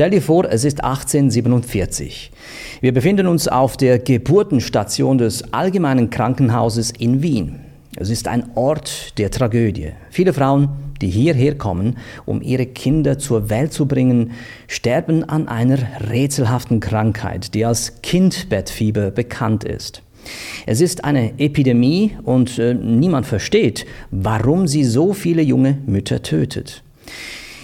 Stell dir vor, es ist 1847. Wir befinden uns auf der Geburtenstation des Allgemeinen Krankenhauses in Wien. Es ist ein Ort der Tragödie. Viele Frauen, die hierher kommen, um ihre Kinder zur Welt zu bringen, sterben an einer rätselhaften Krankheit, die als Kindbettfieber bekannt ist. Es ist eine Epidemie und äh, niemand versteht, warum sie so viele junge Mütter tötet.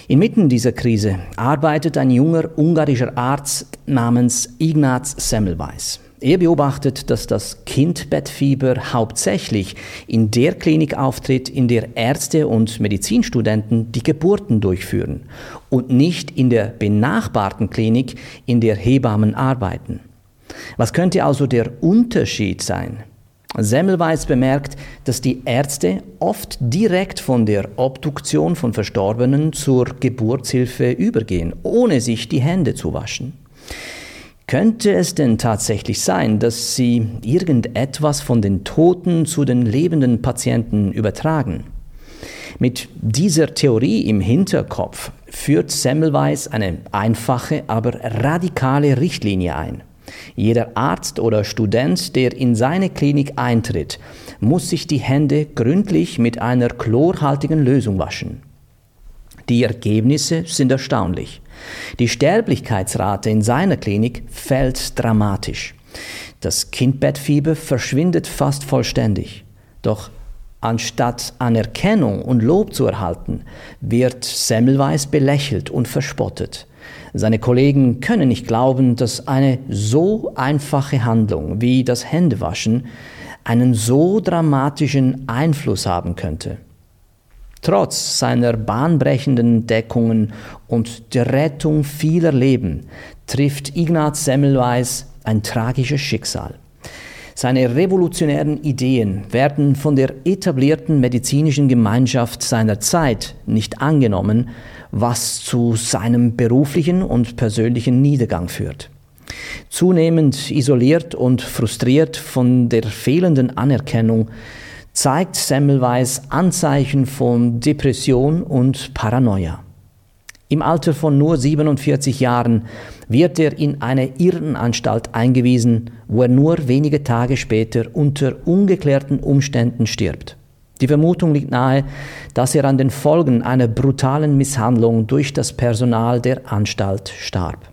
Inmitten dieser Krise arbeitet ein junger ungarischer Arzt namens Ignaz Semmelweis. Er beobachtet, dass das Kindbettfieber hauptsächlich in der Klinik auftritt, in der Ärzte und Medizinstudenten die Geburten durchführen und nicht in der benachbarten Klinik, in der Hebammen arbeiten. Was könnte also der Unterschied sein? Semmelweis bemerkt, dass die Ärzte oft direkt von der Obduktion von Verstorbenen zur Geburtshilfe übergehen, ohne sich die Hände zu waschen. Könnte es denn tatsächlich sein, dass sie irgendetwas von den Toten zu den lebenden Patienten übertragen? Mit dieser Theorie im Hinterkopf führt Semmelweis eine einfache, aber radikale Richtlinie ein. Jeder Arzt oder Student, der in seine Klinik eintritt, muss sich die Hände gründlich mit einer chlorhaltigen Lösung waschen. Die Ergebnisse sind erstaunlich. Die Sterblichkeitsrate in seiner Klinik fällt dramatisch. Das Kindbettfieber verschwindet fast vollständig. Doch anstatt Anerkennung und Lob zu erhalten, wird Semmelweis belächelt und verspottet. Seine Kollegen können nicht glauben, dass eine so einfache Handlung wie das Händewaschen einen so dramatischen Einfluss haben könnte. Trotz seiner bahnbrechenden Entdeckungen und der Rettung vieler Leben trifft Ignaz Semmelweis ein tragisches Schicksal. Seine revolutionären Ideen werden von der etablierten medizinischen Gemeinschaft seiner Zeit nicht angenommen, was zu seinem beruflichen und persönlichen Niedergang führt. Zunehmend isoliert und frustriert von der fehlenden Anerkennung zeigt Semmelweis Anzeichen von Depression und Paranoia. Im Alter von nur 47 Jahren wird er in eine Irrenanstalt eingewiesen, wo er nur wenige Tage später unter ungeklärten Umständen stirbt. Die Vermutung liegt nahe, dass er an den Folgen einer brutalen Misshandlung durch das Personal der Anstalt starb.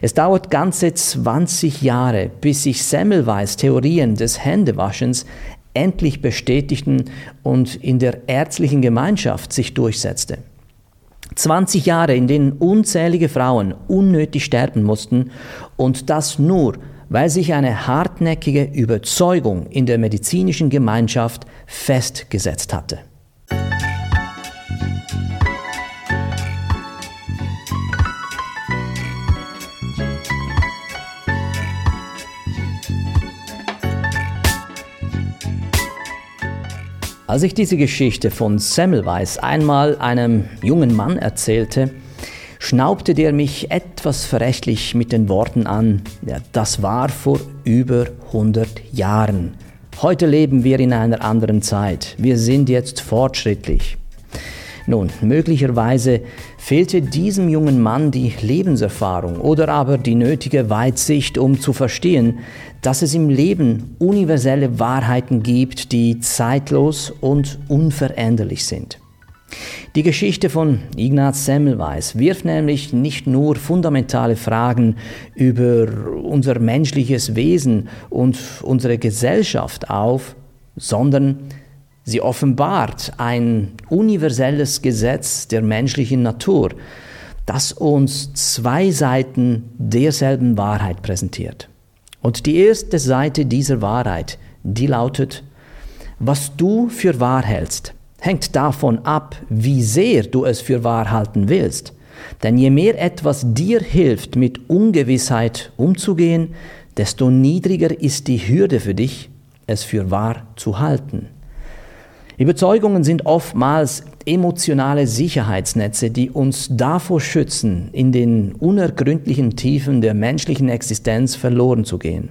Es dauert ganze 20 Jahre, bis sich Semmelweis Theorien des Händewaschens endlich bestätigten und in der ärztlichen Gemeinschaft sich durchsetzte. 20 Jahre, in denen unzählige Frauen unnötig sterben mussten und das nur, weil sich eine hartnäckige Überzeugung in der medizinischen Gemeinschaft festgesetzt hatte. Als ich diese Geschichte von Semmelweis einmal einem jungen Mann erzählte, schnaubte der mich etwas verächtlich mit den Worten an, ja, das war vor über 100 Jahren. Heute leben wir in einer anderen Zeit. Wir sind jetzt fortschrittlich. Nun, möglicherweise fehlte diesem jungen Mann die Lebenserfahrung oder aber die nötige Weitsicht, um zu verstehen, dass es im Leben universelle Wahrheiten gibt, die zeitlos und unveränderlich sind. Die Geschichte von Ignaz Semmelweis wirft nämlich nicht nur fundamentale Fragen über unser menschliches Wesen und unsere Gesellschaft auf, sondern Sie offenbart ein universelles Gesetz der menschlichen Natur, das uns zwei Seiten derselben Wahrheit präsentiert. Und die erste Seite dieser Wahrheit, die lautet, was du für wahr hältst, hängt davon ab, wie sehr du es für wahr halten willst. Denn je mehr etwas dir hilft, mit Ungewissheit umzugehen, desto niedriger ist die Hürde für dich, es für wahr zu halten. Überzeugungen sind oftmals emotionale Sicherheitsnetze, die uns davor schützen, in den unergründlichen Tiefen der menschlichen Existenz verloren zu gehen.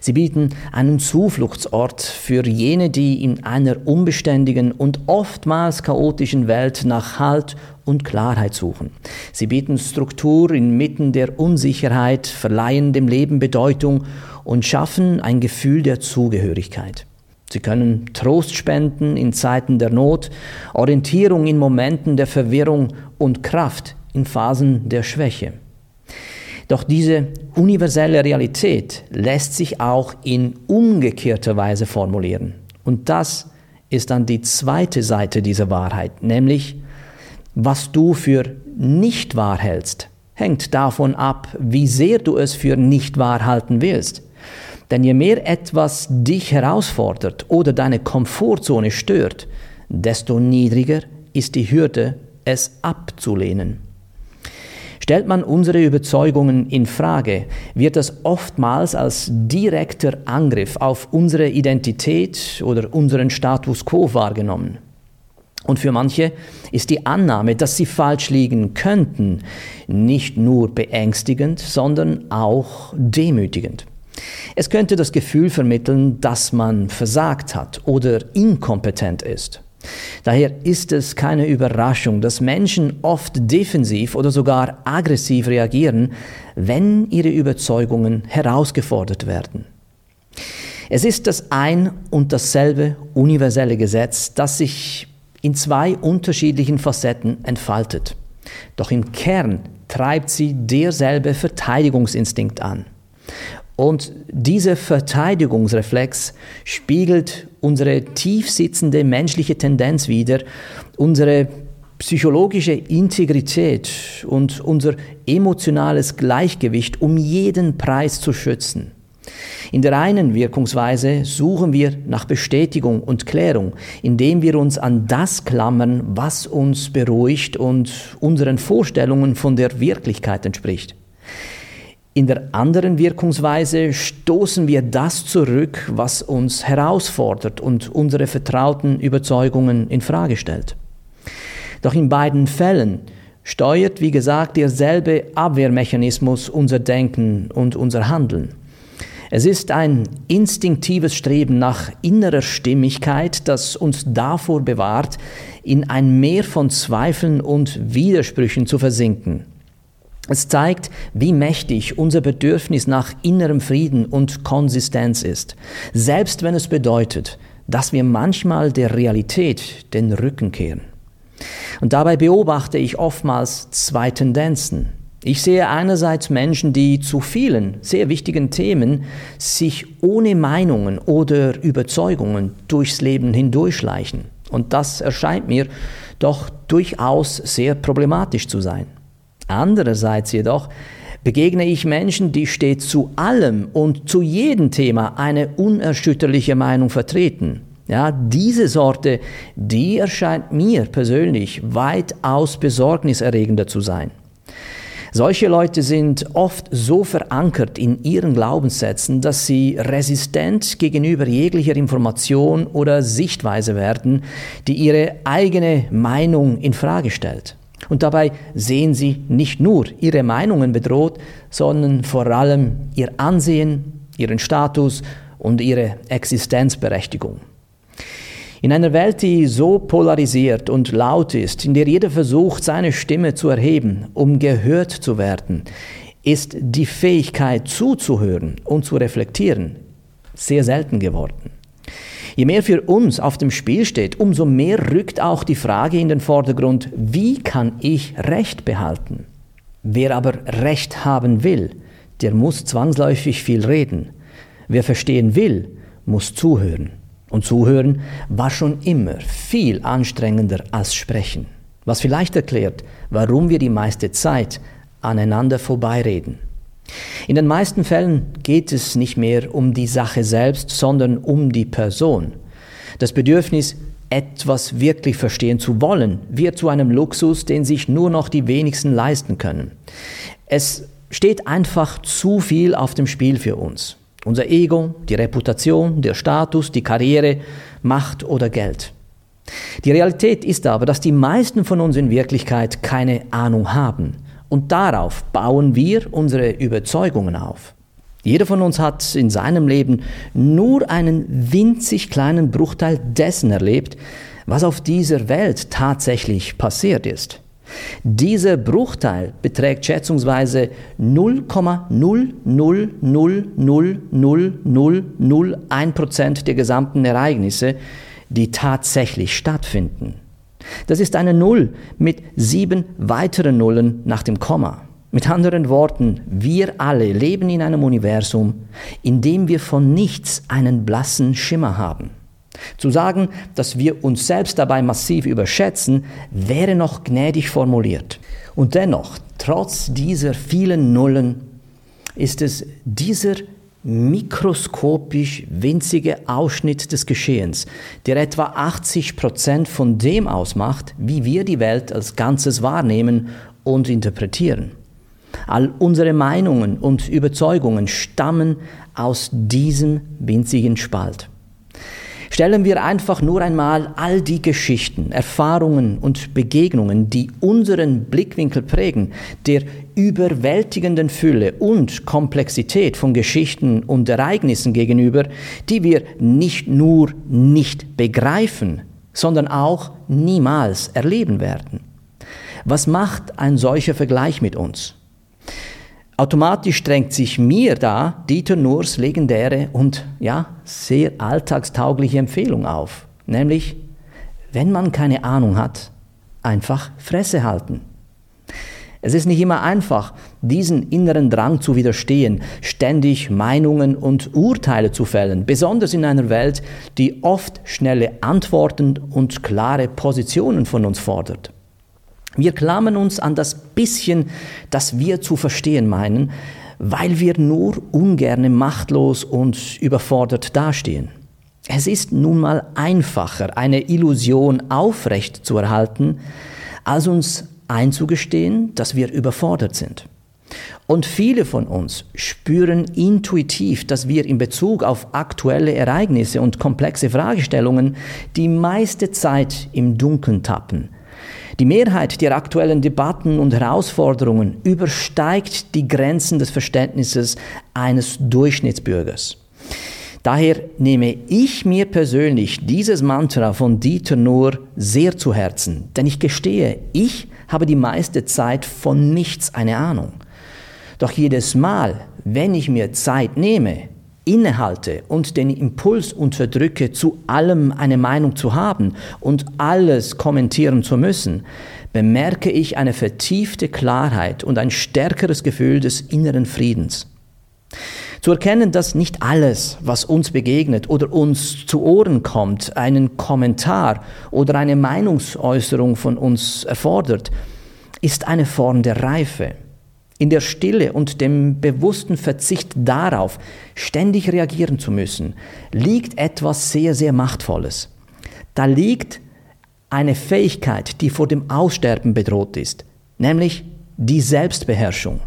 Sie bieten einen Zufluchtsort für jene, die in einer unbeständigen und oftmals chaotischen Welt nach Halt und Klarheit suchen. Sie bieten Struktur inmitten der Unsicherheit, verleihen dem Leben Bedeutung und schaffen ein Gefühl der Zugehörigkeit. Sie können Trost spenden in Zeiten der Not, Orientierung in Momenten der Verwirrung und Kraft in Phasen der Schwäche. Doch diese universelle Realität lässt sich auch in umgekehrter Weise formulieren. Und das ist dann die zweite Seite dieser Wahrheit, nämlich was du für nicht wahr hältst, hängt davon ab, wie sehr du es für nicht wahr halten willst. Denn je mehr etwas dich herausfordert oder deine Komfortzone stört, desto niedriger ist die Hürde, es abzulehnen. Stellt man unsere Überzeugungen in Frage, wird das oftmals als direkter Angriff auf unsere Identität oder unseren Status quo wahrgenommen. Und für manche ist die Annahme, dass sie falsch liegen könnten, nicht nur beängstigend, sondern auch demütigend. Es könnte das Gefühl vermitteln, dass man versagt hat oder inkompetent ist. Daher ist es keine Überraschung, dass Menschen oft defensiv oder sogar aggressiv reagieren, wenn ihre Überzeugungen herausgefordert werden. Es ist das ein und dasselbe universelle Gesetz, das sich in zwei unterschiedlichen Facetten entfaltet. Doch im Kern treibt sie derselbe Verteidigungsinstinkt an. Und dieser Verteidigungsreflex spiegelt unsere tiefsitzende menschliche Tendenz wider, unsere psychologische Integrität und unser emotionales Gleichgewicht um jeden Preis zu schützen. In der einen Wirkungsweise suchen wir nach Bestätigung und Klärung, indem wir uns an das klammern, was uns beruhigt und unseren Vorstellungen von der Wirklichkeit entspricht. In der anderen Wirkungsweise stoßen wir das zurück, was uns herausfordert und unsere vertrauten Überzeugungen in Frage stellt. Doch in beiden Fällen steuert, wie gesagt, derselbe Abwehrmechanismus unser Denken und unser Handeln. Es ist ein instinktives Streben nach innerer Stimmigkeit, das uns davor bewahrt, in ein Meer von Zweifeln und Widersprüchen zu versinken. Es zeigt, wie mächtig unser Bedürfnis nach innerem Frieden und Konsistenz ist, selbst wenn es bedeutet, dass wir manchmal der Realität den Rücken kehren. Und dabei beobachte ich oftmals zwei Tendenzen. Ich sehe einerseits Menschen, die zu vielen sehr wichtigen Themen sich ohne Meinungen oder Überzeugungen durchs Leben hindurchschleichen. Und das erscheint mir doch durchaus sehr problematisch zu sein. Andererseits jedoch begegne ich Menschen, die stets zu allem und zu jedem Thema eine unerschütterliche Meinung vertreten. Ja, diese Sorte, die erscheint mir persönlich weitaus besorgniserregender zu sein. Solche Leute sind oft so verankert in ihren Glaubenssätzen, dass sie resistent gegenüber jeglicher Information oder Sichtweise werden, die ihre eigene Meinung in Frage stellt. Und dabei sehen sie nicht nur ihre Meinungen bedroht, sondern vor allem ihr Ansehen, ihren Status und ihre Existenzberechtigung. In einer Welt, die so polarisiert und laut ist, in der jeder versucht, seine Stimme zu erheben, um gehört zu werden, ist die Fähigkeit zuzuhören und zu reflektieren sehr selten geworden. Je mehr für uns auf dem Spiel steht, umso mehr rückt auch die Frage in den Vordergrund, wie kann ich Recht behalten? Wer aber Recht haben will, der muss zwangsläufig viel reden. Wer verstehen will, muss zuhören. Und zuhören war schon immer viel anstrengender als sprechen. Was vielleicht erklärt, warum wir die meiste Zeit aneinander vorbeireden. In den meisten Fällen geht es nicht mehr um die Sache selbst, sondern um die Person. Das Bedürfnis, etwas wirklich verstehen zu wollen, wird zu einem Luxus, den sich nur noch die wenigsten leisten können. Es steht einfach zu viel auf dem Spiel für uns. Unser Ego, die Reputation, der Status, die Karriere, Macht oder Geld. Die Realität ist aber, dass die meisten von uns in Wirklichkeit keine Ahnung haben und darauf bauen wir unsere Überzeugungen auf. Jeder von uns hat in seinem Leben nur einen winzig kleinen Bruchteil dessen erlebt, was auf dieser Welt tatsächlich passiert ist. Dieser Bruchteil beträgt schätzungsweise 0,0000001% der gesamten Ereignisse, die tatsächlich stattfinden. Das ist eine Null mit sieben weiteren Nullen nach dem Komma. Mit anderen Worten, wir alle leben in einem Universum, in dem wir von nichts einen blassen Schimmer haben. Zu sagen, dass wir uns selbst dabei massiv überschätzen, wäre noch gnädig formuliert. Und dennoch, trotz dieser vielen Nullen, ist es dieser mikroskopisch winzige Ausschnitt des Geschehens, der etwa 80 Prozent von dem ausmacht, wie wir die Welt als Ganzes wahrnehmen und interpretieren. All unsere Meinungen und Überzeugungen stammen aus diesem winzigen Spalt. Stellen wir einfach nur einmal all die Geschichten, Erfahrungen und Begegnungen, die unseren Blickwinkel prägen, der überwältigenden Fülle und Komplexität von Geschichten und Ereignissen gegenüber, die wir nicht nur nicht begreifen, sondern auch niemals erleben werden. Was macht ein solcher Vergleich mit uns? Automatisch drängt sich mir da Dieter Nurs legendäre und ja, sehr alltagstaugliche Empfehlung auf, nämlich, wenn man keine Ahnung hat, einfach Fresse halten. Es ist nicht immer einfach, diesen inneren Drang zu widerstehen, ständig Meinungen und Urteile zu fällen, besonders in einer Welt, die oft schnelle Antworten und klare Positionen von uns fordert. Wir klammern uns an das bisschen, das wir zu verstehen meinen, weil wir nur ungerne machtlos und überfordert dastehen. Es ist nun mal einfacher, eine Illusion aufrecht zu erhalten, als uns einzugestehen, dass wir überfordert sind. Und viele von uns spüren intuitiv, dass wir in Bezug auf aktuelle Ereignisse und komplexe Fragestellungen die meiste Zeit im Dunkeln tappen, die Mehrheit der aktuellen Debatten und Herausforderungen übersteigt die Grenzen des Verständnisses eines Durchschnittsbürgers. Daher nehme ich mir persönlich dieses Mantra von Dieter Nuhr sehr zu Herzen, denn ich gestehe, ich habe die meiste Zeit von nichts eine Ahnung. Doch jedes Mal, wenn ich mir Zeit nehme, innehalte und den Impuls unterdrücke, zu allem eine Meinung zu haben und alles kommentieren zu müssen, bemerke ich eine vertiefte Klarheit und ein stärkeres Gefühl des inneren Friedens. Zu erkennen, dass nicht alles, was uns begegnet oder uns zu Ohren kommt, einen Kommentar oder eine Meinungsäußerung von uns erfordert, ist eine Form der Reife. In der Stille und dem bewussten Verzicht darauf, ständig reagieren zu müssen, liegt etwas sehr, sehr Machtvolles. Da liegt eine Fähigkeit, die vor dem Aussterben bedroht ist, nämlich die Selbstbeherrschung.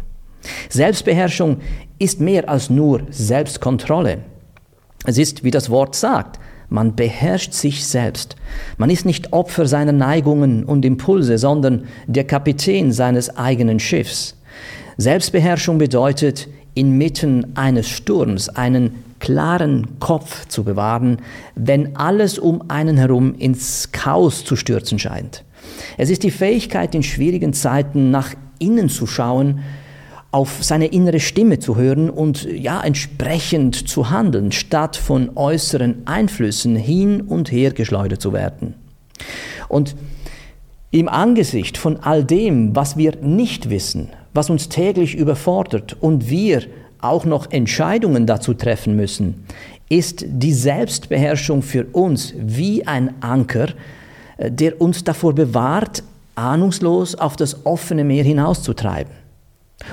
Selbstbeherrschung ist mehr als nur Selbstkontrolle. Es ist, wie das Wort sagt, man beherrscht sich selbst. Man ist nicht Opfer seiner Neigungen und Impulse, sondern der Kapitän seines eigenen Schiffs. Selbstbeherrschung bedeutet, inmitten eines Sturms einen klaren Kopf zu bewahren, wenn alles um einen herum ins Chaos zu stürzen scheint. Es ist die Fähigkeit, in schwierigen Zeiten nach innen zu schauen, auf seine innere Stimme zu hören und ja entsprechend zu handeln, statt von äußeren Einflüssen hin und her geschleudert zu werden. Und im Angesicht von all dem, was wir nicht wissen, was uns täglich überfordert und wir auch noch Entscheidungen dazu treffen müssen, ist die Selbstbeherrschung für uns wie ein Anker, äh, der uns davor bewahrt, ahnungslos auf das offene Meer hinauszutreiben.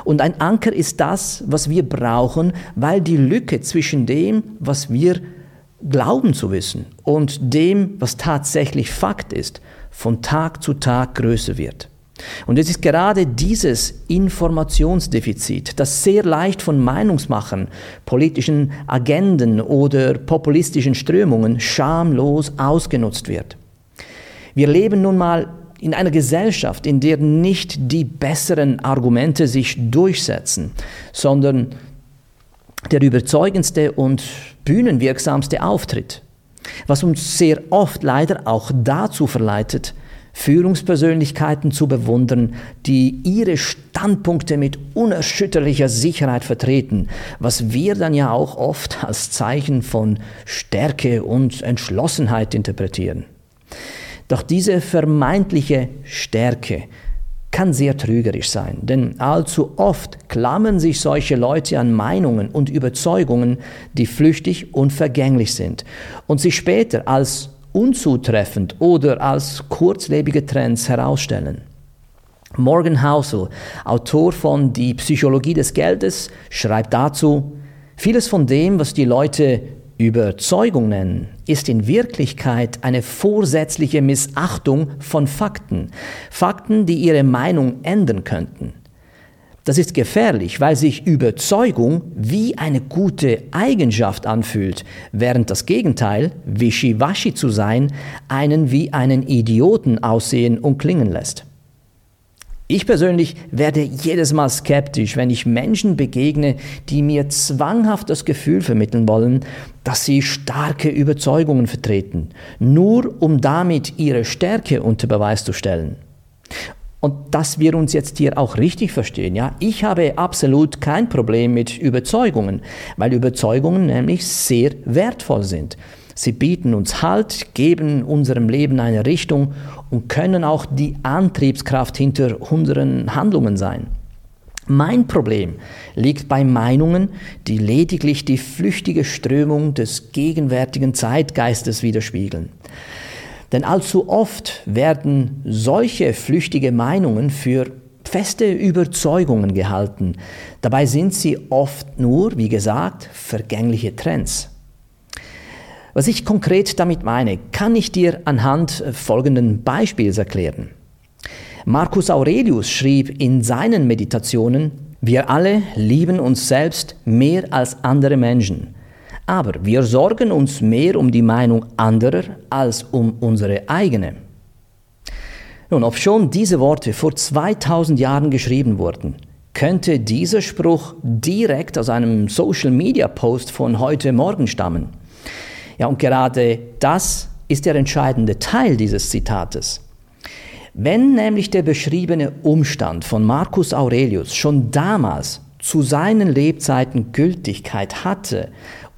Und ein Anker ist das, was wir brauchen, weil die Lücke zwischen dem, was wir glauben zu wissen, und dem, was tatsächlich Fakt ist, von Tag zu Tag größer wird. Und es ist gerade dieses Informationsdefizit, das sehr leicht von Meinungsmachern, politischen Agenden oder populistischen Strömungen schamlos ausgenutzt wird. Wir leben nun mal in einer Gesellschaft, in der nicht die besseren Argumente sich durchsetzen, sondern der überzeugendste und bühnenwirksamste Auftritt, was uns sehr oft leider auch dazu verleitet, Führungspersönlichkeiten zu bewundern, die ihre Standpunkte mit unerschütterlicher Sicherheit vertreten, was wir dann ja auch oft als Zeichen von Stärke und Entschlossenheit interpretieren. Doch diese vermeintliche Stärke kann sehr trügerisch sein, denn allzu oft klammern sich solche Leute an Meinungen und Überzeugungen, die flüchtig und vergänglich sind und sich später als unzutreffend oder als kurzlebige Trends herausstellen. Morgan Housel, Autor von Die Psychologie des Geldes, schreibt dazu, vieles von dem, was die Leute Überzeugung nennen, ist in Wirklichkeit eine vorsätzliche Missachtung von Fakten. Fakten, die ihre Meinung ändern könnten. Das ist gefährlich, weil sich Überzeugung wie eine gute Eigenschaft anfühlt, während das Gegenteil, wischiwaschi zu sein, einen wie einen Idioten aussehen und klingen lässt. Ich persönlich werde jedes Mal skeptisch, wenn ich Menschen begegne, die mir zwanghaft das Gefühl vermitteln wollen, dass sie starke Überzeugungen vertreten, nur um damit ihre Stärke unter Beweis zu stellen. Und dass wir uns jetzt hier auch richtig verstehen, ja, ich habe absolut kein Problem mit Überzeugungen, weil Überzeugungen nämlich sehr wertvoll sind. Sie bieten uns Halt, geben unserem Leben eine Richtung und können auch die Antriebskraft hinter unseren Handlungen sein. Mein Problem liegt bei Meinungen, die lediglich die flüchtige Strömung des gegenwärtigen Zeitgeistes widerspiegeln. Denn allzu oft werden solche flüchtige Meinungen für feste Überzeugungen gehalten. Dabei sind sie oft nur, wie gesagt, vergängliche Trends. Was ich konkret damit meine, kann ich dir anhand folgenden Beispiels erklären. Marcus Aurelius schrieb in seinen Meditationen, wir alle lieben uns selbst mehr als andere Menschen, aber wir sorgen uns mehr um die Meinung anderer als um unsere eigene. Nun, obschon diese Worte vor 2000 Jahren geschrieben wurden, könnte dieser Spruch direkt aus einem Social-Media-Post von heute Morgen stammen. Ja, und gerade das ist der entscheidende Teil dieses Zitates. Wenn nämlich der beschriebene Umstand von Marcus Aurelius schon damals zu seinen Lebzeiten Gültigkeit hatte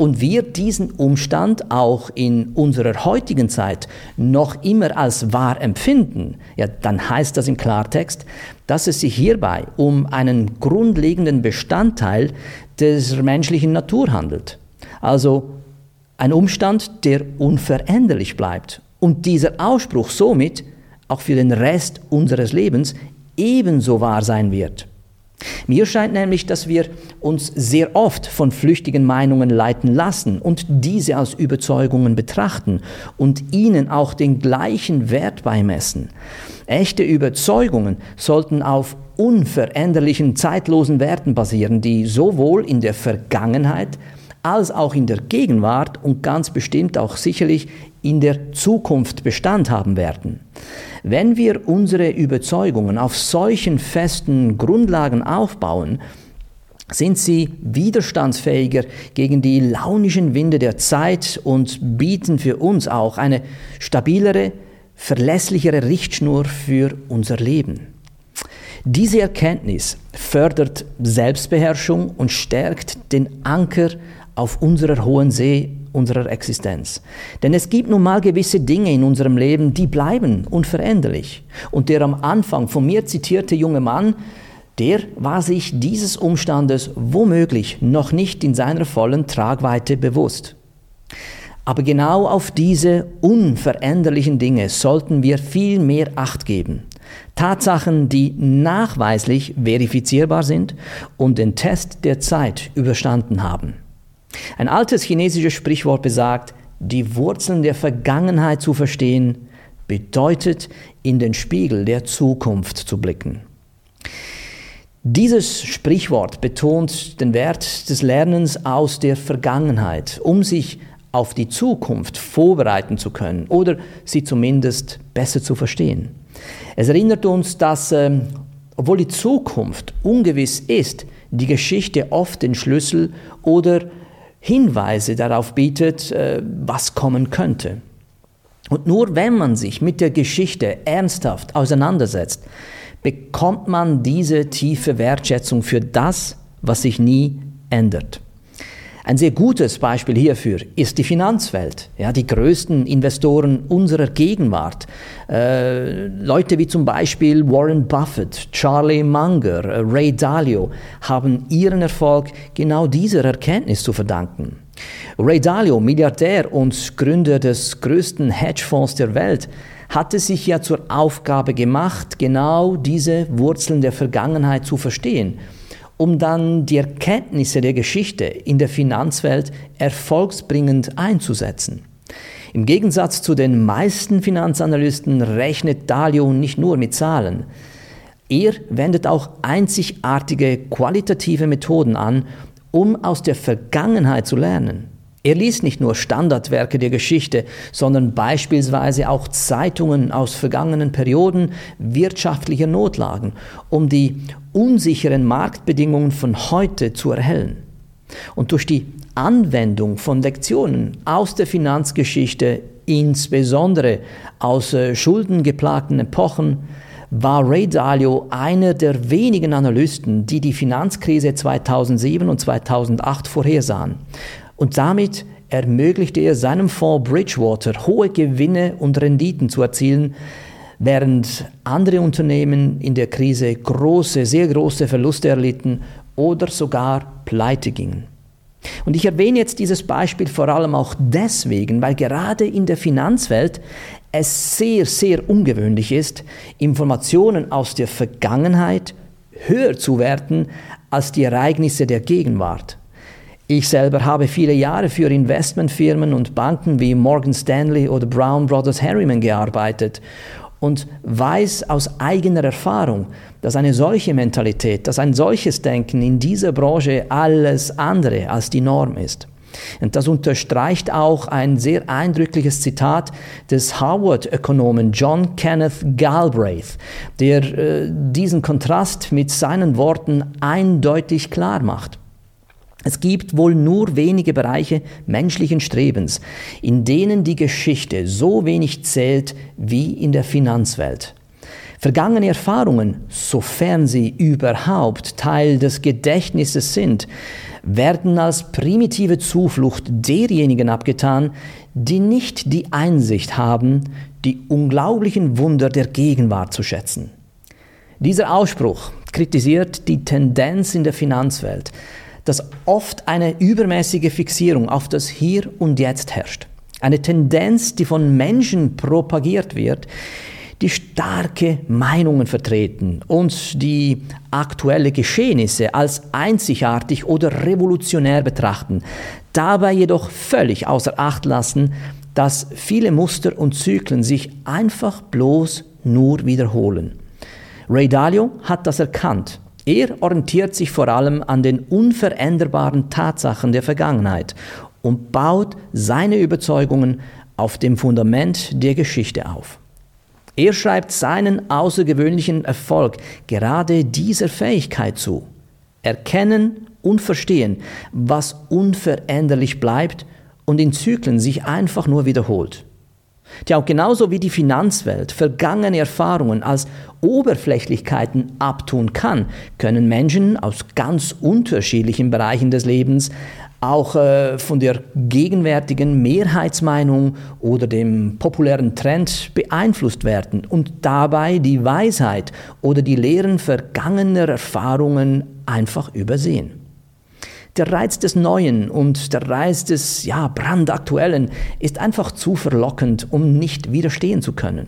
und wir diesen Umstand auch in unserer heutigen Zeit noch immer als wahr empfinden, ja, dann heißt das im Klartext, dass es sich hierbei um einen grundlegenden Bestandteil der menschlichen Natur handelt. Also ein Umstand, der unveränderlich bleibt. Und dieser Ausspruch somit auch für den Rest unseres Lebens ebenso wahr sein wird. Mir scheint nämlich, dass wir uns sehr oft von flüchtigen Meinungen leiten lassen und diese als Überzeugungen betrachten und ihnen auch den gleichen Wert beimessen. Echte Überzeugungen sollten auf unveränderlichen, zeitlosen Werten basieren, die sowohl in der Vergangenheit als auch in der Gegenwart und ganz bestimmt auch sicherlich in der Zukunft Bestand haben werden. Wenn wir unsere Überzeugungen auf solchen festen Grundlagen aufbauen, sind sie widerstandsfähiger gegen die launischen Winde der Zeit und bieten für uns auch eine stabilere, verlässlichere Richtschnur für unser Leben. Diese Erkenntnis fördert Selbstbeherrschung und stärkt den Anker auf unserer hohen See unserer Existenz. Denn es gibt nun mal gewisse Dinge in unserem Leben, die bleiben unveränderlich. Und der am Anfang von mir zitierte junge Mann, der war sich dieses Umstandes womöglich noch nicht in seiner vollen Tragweite bewusst. Aber genau auf diese unveränderlichen Dinge sollten wir viel mehr Acht geben. Tatsachen, die nachweislich verifizierbar sind und den Test der Zeit überstanden haben. Ein altes chinesisches Sprichwort besagt, die Wurzeln der Vergangenheit zu verstehen, bedeutet in den Spiegel der Zukunft zu blicken. Dieses Sprichwort betont den Wert des Lernens aus der Vergangenheit, um sich auf die Zukunft vorbereiten zu können oder sie zumindest besser zu verstehen. Es erinnert uns, dass äh, Obwohl die Zukunft ungewiss ist, die Geschichte oft den Schlüssel oder Hinweise darauf bietet, äh, was kommen könnte. Und nur wenn man sich mit der Geschichte ernsthaft auseinandersetzt, bekommt man diese tiefe Wertschätzung für das, was sich nie ändert. Ein sehr gutes Beispiel hierfür ist die Finanzwelt. Ja, die größten Investoren unserer Gegenwart. Äh, Leute wie zum Beispiel Warren Buffett, Charlie Munger, äh, Ray Dalio haben ihren Erfolg genau dieser Erkenntnis zu verdanken. Ray Dalio, Milliardär und Gründer des größten Hedgefonds der Welt, hatte sich ja zur Aufgabe gemacht, genau diese Wurzeln der Vergangenheit zu verstehen um dann die Erkenntnisse der Geschichte in der Finanzwelt erfolgsbringend einzusetzen. Im Gegensatz zu den meisten Finanzanalysten rechnet Dalio nicht nur mit Zahlen. Er wendet auch einzigartige qualitative Methoden an, um aus der Vergangenheit zu lernen. Er liest nicht nur Standardwerke der Geschichte, sondern beispielsweise auch Zeitungen aus vergangenen Perioden wirtschaftlicher Notlagen, um die unsicheren Marktbedingungen von heute zu erhellen. Und durch die Anwendung von Lektionen aus der Finanzgeschichte, insbesondere aus äh, schuldengeplagten Epochen, war Ray Dalio einer der wenigen Analysten, die die Finanzkrise 2007 und 2008 vorhersahen. Und damit ermöglichte er seinem Fonds Bridgewater hohe Gewinne und Renditen zu erzielen, während andere Unternehmen in der Krise große, sehr große Verluste erlitten oder sogar pleite gingen. Und ich erwähne jetzt dieses Beispiel vor allem auch deswegen, weil gerade in der Finanzwelt es sehr, sehr ungewöhnlich ist, Informationen aus der Vergangenheit höher zu werten als die Ereignisse der Gegenwart. Ich selber habe viele Jahre für Investmentfirmen und Banken wie Morgan Stanley oder Brown Brothers Harriman gearbeitet und weiß aus eigener Erfahrung, dass eine solche Mentalität, dass ein solches Denken in dieser Branche alles andere als die Norm ist. Und das unterstreicht auch ein sehr eindrückliches Zitat des Harvard-Ökonomen John Kenneth Galbraith, der äh, diesen Kontrast mit seinen Worten eindeutig klar macht. Es gibt wohl nur wenige Bereiche menschlichen Strebens, in denen die Geschichte so wenig zählt wie in der Finanzwelt. Vergangene Erfahrungen, sofern sie überhaupt Teil des Gedächtnisses sind, werden als primitive Zuflucht derjenigen abgetan, die nicht die Einsicht haben, die unglaublichen Wunder der Gegenwart zu schätzen. Dieser Ausspruch kritisiert die Tendenz in der Finanzwelt, dass oft eine übermäßige Fixierung auf das Hier und Jetzt herrscht. Eine Tendenz, die von Menschen propagiert wird, die starke Meinungen vertreten und die aktuelle Geschehnisse als einzigartig oder revolutionär betrachten, dabei jedoch völlig außer Acht lassen, dass viele Muster und Zyklen sich einfach bloß nur wiederholen. Ray Dalio hat das erkannt er orientiert sich vor allem an den unveränderbaren Tatsachen der Vergangenheit und baut seine Überzeugungen auf dem Fundament der Geschichte auf. Er schreibt seinen außergewöhnlichen Erfolg gerade dieser Fähigkeit zu. Erkennen und verstehen, was unveränderlich bleibt und in Zyklen sich einfach nur wiederholt. Tja, auch genauso wie die Finanzwelt vergangene Erfahrungen als Oberflächlichkeiten abtun kann, können Menschen aus ganz unterschiedlichen Bereichen des Lebens auch äh, von der gegenwärtigen Mehrheitsmeinung oder dem populären Trend beeinflusst werden und dabei die Weisheit oder die Lehren vergangener Erfahrungen einfach übersehen. Der Reiz des Neuen und der Reiz des ja, brandaktuellen ist einfach zu verlockend, um nicht widerstehen zu können.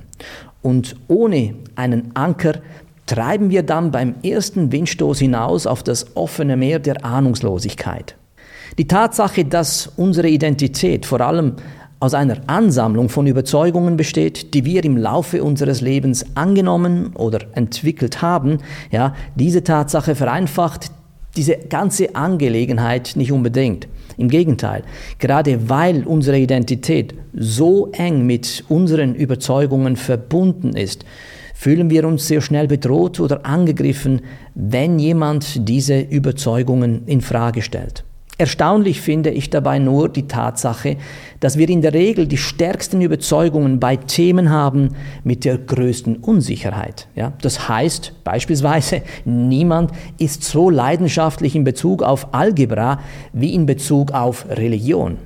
Und ohne einen Anker treiben wir dann beim ersten Windstoß hinaus auf das offene Meer der Ahnungslosigkeit. Die Tatsache, dass unsere Identität vor allem aus einer Ansammlung von Überzeugungen besteht, die wir im Laufe unseres Lebens angenommen oder entwickelt haben, ja, diese Tatsache vereinfacht diese ganze Angelegenheit nicht unbedingt. Im Gegenteil, gerade weil unsere Identität so eng mit unseren Überzeugungen verbunden ist, fühlen wir uns sehr schnell bedroht oder angegriffen, wenn jemand diese Überzeugungen in Frage stellt. Erstaunlich finde ich dabei nur die Tatsache, dass wir in der Regel die stärksten Überzeugungen bei Themen haben mit der größten Unsicherheit. Ja, das heißt beispielsweise, niemand ist so leidenschaftlich in Bezug auf Algebra wie in Bezug auf Religion.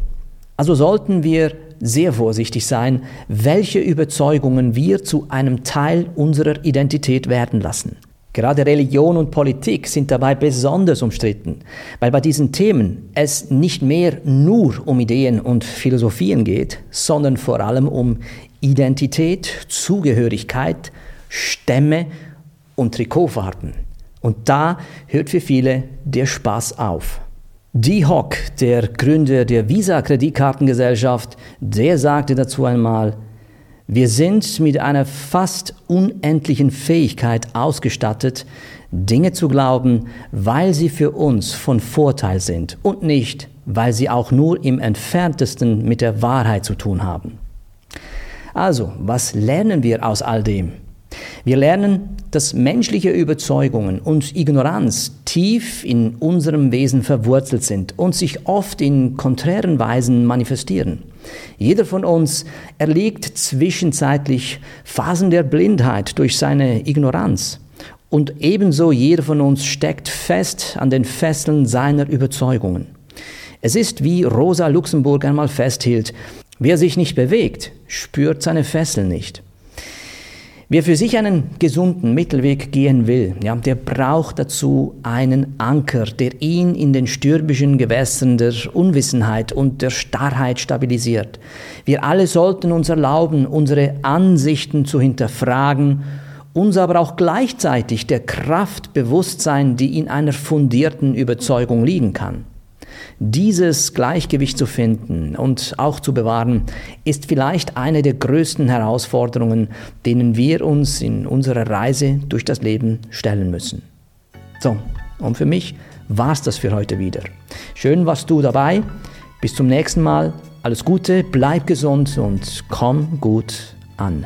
Also sollten wir sehr vorsichtig sein, welche Überzeugungen wir zu einem Teil unserer Identität werden lassen. Gerade Religion und Politik sind dabei besonders umstritten, weil bei diesen Themen es nicht mehr nur um Ideen und Philosophien geht, sondern vor allem um Identität, Zugehörigkeit, Stämme und Trikotfarben. Und da hört für viele der Spaß auf. Die Hock, der Gründer der Visa-Kreditkartengesellschaft, der sagte dazu einmal, wir sind mit einer fast unendlichen Fähigkeit ausgestattet, Dinge zu glauben, weil sie für uns von Vorteil sind und nicht, weil sie auch nur im entferntesten mit der Wahrheit zu tun haben. Also, was lernen wir aus all dem? Wir lernen, dass menschliche Überzeugungen und Ignoranz tief in unserem Wesen verwurzelt sind und sich oft in konträren Weisen manifestieren. Jeder von uns erliegt zwischenzeitlich Phasen der Blindheit durch seine Ignoranz. Und ebenso jeder von uns steckt fest an den Fesseln seiner Überzeugungen. Es ist, wie Rosa Luxemburg einmal festhielt, wer sich nicht bewegt, spürt seine Fesseln nicht. Wer für sich einen gesunden Mittelweg gehen will, ja, der braucht dazu einen Anker, der ihn in den stürmischen Gewässern der Unwissenheit und der Starrheit stabilisiert. Wir alle sollten uns erlauben, unsere Ansichten zu hinterfragen, uns aber auch gleichzeitig der Kraft bewusst sein, die in einer fundierten Überzeugung liegen kann. Dieses Gleichgewicht zu finden und auch zu bewahren, ist vielleicht eine der größten Herausforderungen, denen wir uns in unserer Reise durch das Leben stellen müssen. So, und für mich war es das für heute wieder. Schön warst du dabei. Bis zum nächsten Mal. Alles Gute, bleib gesund und komm gut an.